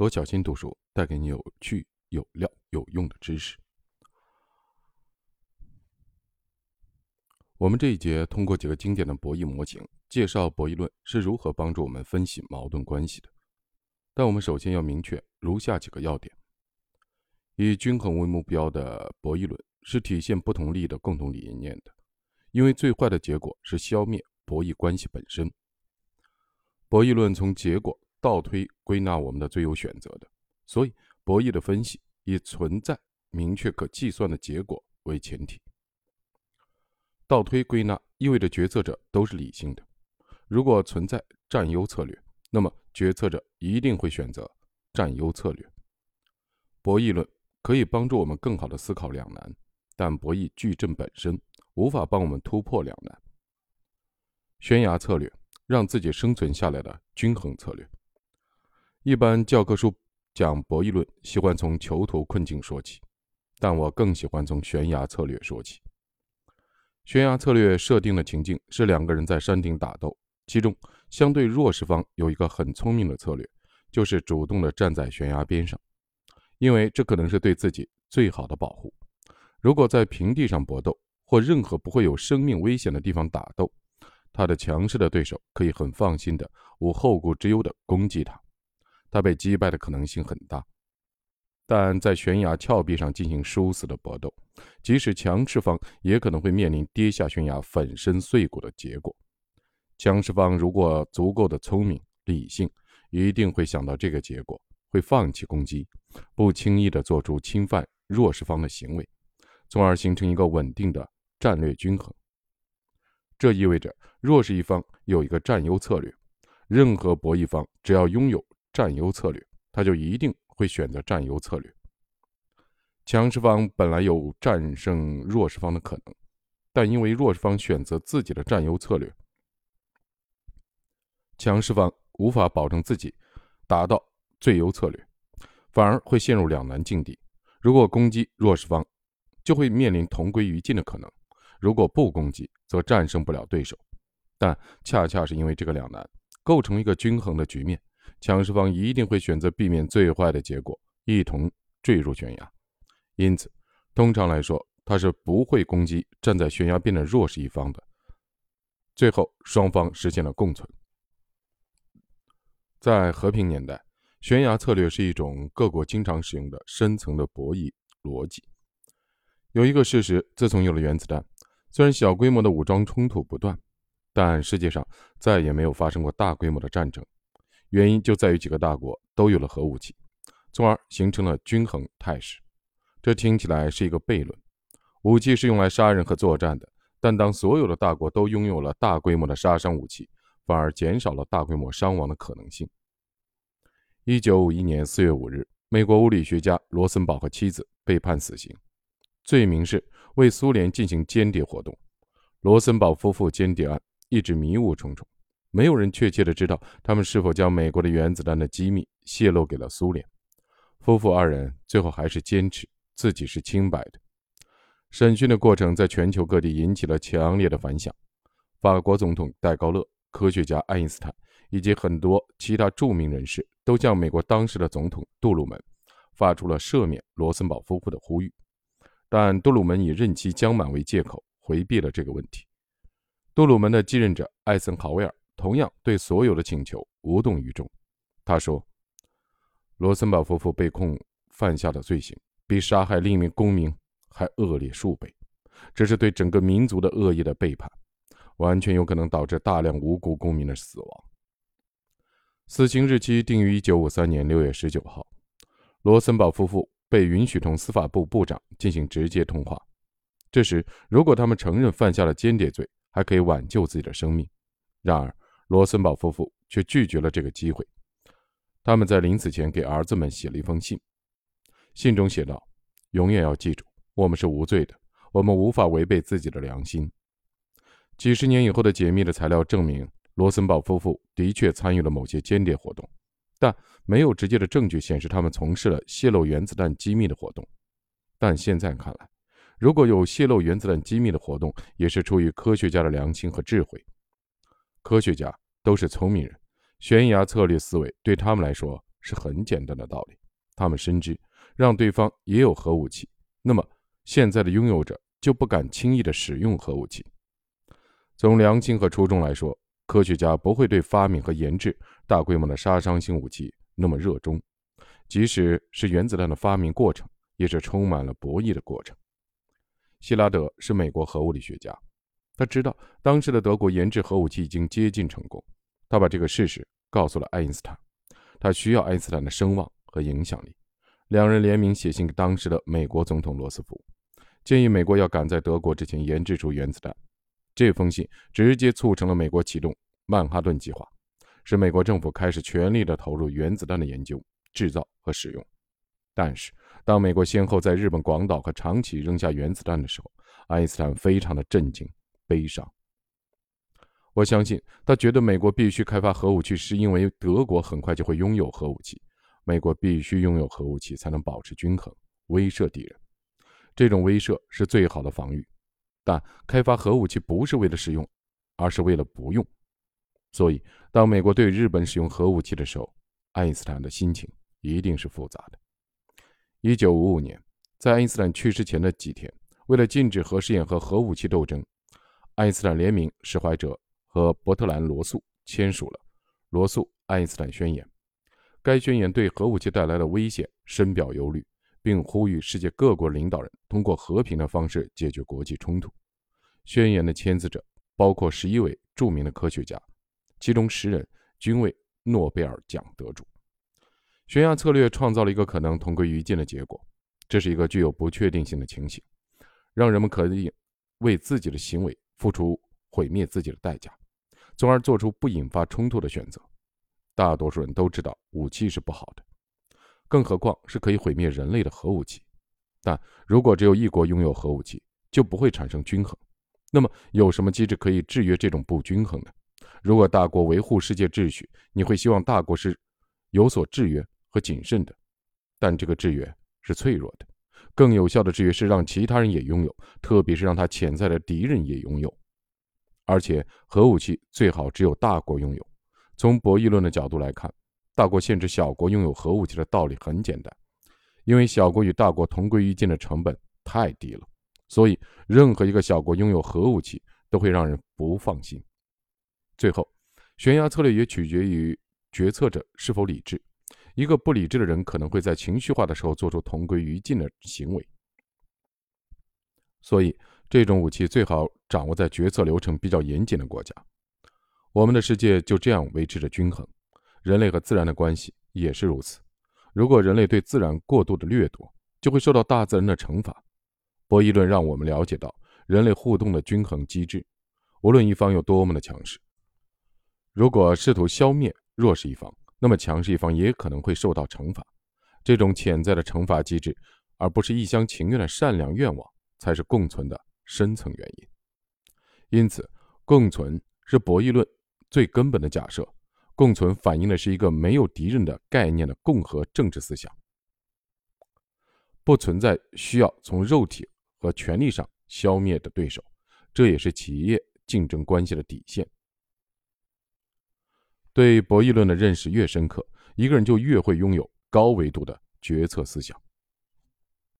罗小新读书带给你有趣、有料、有用的知识。我们这一节通过几个经典的博弈模型，介绍博弈论是如何帮助我们分析矛盾关系的。但我们首先要明确如下几个要点：以均衡为目标的博弈论是体现不同利益的共同理念的，因为最坏的结果是消灭博弈关系本身。博弈论从结果。倒推归纳我们的最优选择的，所以博弈的分析以存在明确可计算的结果为前提。倒推归纳意味着决策者都是理性的。如果存在占优策略，那么决策者一定会选择占优策略。博弈论可以帮助我们更好的思考两难，但博弈矩阵本身无法帮我们突破两难。悬崖策略让自己生存下来的均衡策略。一般教科书讲博弈论，喜欢从囚徒困境说起，但我更喜欢从悬崖策略说起。悬崖策略设定的情境是两个人在山顶打斗，其中相对弱势方有一个很聪明的策略，就是主动的站在悬崖边上，因为这可能是对自己最好的保护。如果在平地上搏斗，或任何不会有生命危险的地方打斗，他的强势的对手可以很放心的、无后顾之忧的攻击他。他被击败的可能性很大，但在悬崖峭壁上进行殊死的搏斗，即使强势方也可能会面临跌下悬崖、粉身碎骨的结果。强势方如果足够的聪明、理性，一定会想到这个结果，会放弃攻击，不轻易的做出侵犯弱势方的行为，从而形成一个稳定的战略均衡。这意味着弱势一方有一个占优策略，任何博弈方只要拥有。占优策略，他就一定会选择占优策略。强势方本来有战胜弱势方的可能，但因为弱势方选择自己的占优策略，强势方无法保证自己达到最优策略，反而会陷入两难境地。如果攻击弱势方，就会面临同归于尽的可能；如果不攻击，则战胜不了对手。但恰恰是因为这个两难，构成一个均衡的局面。强势方一定会选择避免最坏的结果，一同坠入悬崖。因此，通常来说，他是不会攻击站在悬崖边的弱势一方的。最后，双方实现了共存。在和平年代，悬崖策略是一种各国经常使用的深层的博弈逻辑。有一个事实：自从有了原子弹，虽然小规模的武装冲突不断，但世界上再也没有发生过大规模的战争。原因就在于几个大国都有了核武器，从而形成了均衡态势。这听起来是一个悖论：武器是用来杀人和作战的，但当所有的大国都拥有了大规模的杀伤武器，反而减少了大规模伤亡的可能性。一九五一年四月五日，美国物理学家罗森堡和妻子被判死刑，罪名是为苏联进行间谍活动。罗森堡夫妇间谍案一直迷雾重重。没有人确切的知道他们是否将美国的原子弹的机密泄露给了苏联。夫妇二人最后还是坚持自己是清白的。审讯的过程在全球各地引起了强烈的反响。法国总统戴高乐、科学家爱因斯坦以及很多其他著名人士都向美国当时的总统杜鲁门发出了赦免罗森堡夫妇的呼吁，但杜鲁门以任期将满为借口回避了这个问题。杜鲁门的继任者艾森豪威尔。同样对所有的请求无动于衷。他说：“罗森堡夫妇被控犯下的罪行，比杀害另一名公民还恶劣数倍，这是对整个民族的恶意的背叛，完全有可能导致大量无辜公民的死亡。”死刑日期定于一九五三年六月十九号。罗森堡夫妇被允许同司法部部长进行直接通话。这时，如果他们承认犯下了间谍罪，还可以挽救自己的生命。然而，罗森堡夫妇却拒绝了这个机会。他们在临死前给儿子们写了一封信，信中写道：“永远要记住，我们是无罪的，我们无法违背自己的良心。”几十年以后的解密的材料证明，罗森堡夫妇的确参与了某些间谍活动，但没有直接的证据显示他们从事了泄露原子弹机密的活动。但现在看来，如果有泄露原子弹机密的活动，也是出于科学家的良心和智慧。科学家都是聪明人，悬崖策略思维对他们来说是很简单的道理。他们深知，让对方也有核武器，那么现在的拥有者就不敢轻易的使用核武器。从良心和初衷来说，科学家不会对发明和研制大规模的杀伤性武器那么热衷，即使是原子弹的发明过程，也是充满了博弈的过程。希拉德是美国核物理学家，他知道当时的德国研制核武器已经接近成功，他把这个事实告诉了爱因斯坦，他需要爱因斯坦的声望和影响力。两人联名写信给当时的美国总统罗斯福，建议美国要赶在德国之前研制出原子弹。这封信直接促成了美国启动曼哈顿计划，使美国政府开始全力的投入原子弹的研究、制造和使用。但是，当美国先后在日本广岛和长崎扔下原子弹的时候，爱因斯坦非常的震惊、悲伤。我相信他觉得美国必须开发核武器，是因为德国很快就会拥有核武器。美国必须拥有核武器，才能保持均衡，威慑敌人。这种威慑是最好的防御。但开发核武器不是为了使用，而是为了不用。所以，当美国对日本使用核武器的时候，爱因斯坦的心情一定是复杂的。一九五五年，在爱因斯坦去世前的几天，为了禁止核试验和核武器斗争，爱因斯坦联名释怀哲和伯特兰·罗素签署了《罗素·爱因斯坦宣言》。该宣言对核武器带来的危险深表忧虑。并呼吁世界各国领导人通过和平的方式解决国际冲突。宣言的签字者包括十一位著名的科学家，其中十人均为诺贝尔奖得主。悬崖策略创造了一个可能同归于尽的结果，这是一个具有不确定性的情形，让人们可以为自己的行为付出毁灭自己的代价，从而做出不引发冲突的选择。大多数人都知道武器是不好的。更何况是可以毁灭人类的核武器，但如果只有一国拥有核武器，就不会产生均衡。那么，有什么机制可以制约这种不均衡呢？如果大国维护世界秩序，你会希望大国是有所制约和谨慎的，但这个制约是脆弱的。更有效的制约是让其他人也拥有，特别是让他潜在的敌人也拥有。而且，核武器最好只有大国拥有。从博弈论的角度来看。大国限制小国拥有核武器的道理很简单，因为小国与大国同归于尽的成本太低了，所以任何一个小国拥有核武器都会让人不放心。最后，悬崖策略也取决于决策者是否理智。一个不理智的人可能会在情绪化的时候做出同归于尽的行为，所以这种武器最好掌握在决策流程比较严谨的国家。我们的世界就这样维持着均衡。人类和自然的关系也是如此。如果人类对自然过度的掠夺，就会受到大自然的惩罚。博弈论让我们了解到人类互动的均衡机制。无论一方有多么的强势，如果试图消灭弱势一方，那么强势一方也可能会受到惩罚。这种潜在的惩罚机制，而不是一厢情愿的善良愿望，才是共存的深层原因。因此，共存是博弈论最根本的假设。共存反映的是一个没有敌人的概念的共和政治思想，不存在需要从肉体和权力上消灭的对手，这也是企业竞争关系的底线。对博弈论的认识越深刻，一个人就越会拥有高维度的决策思想。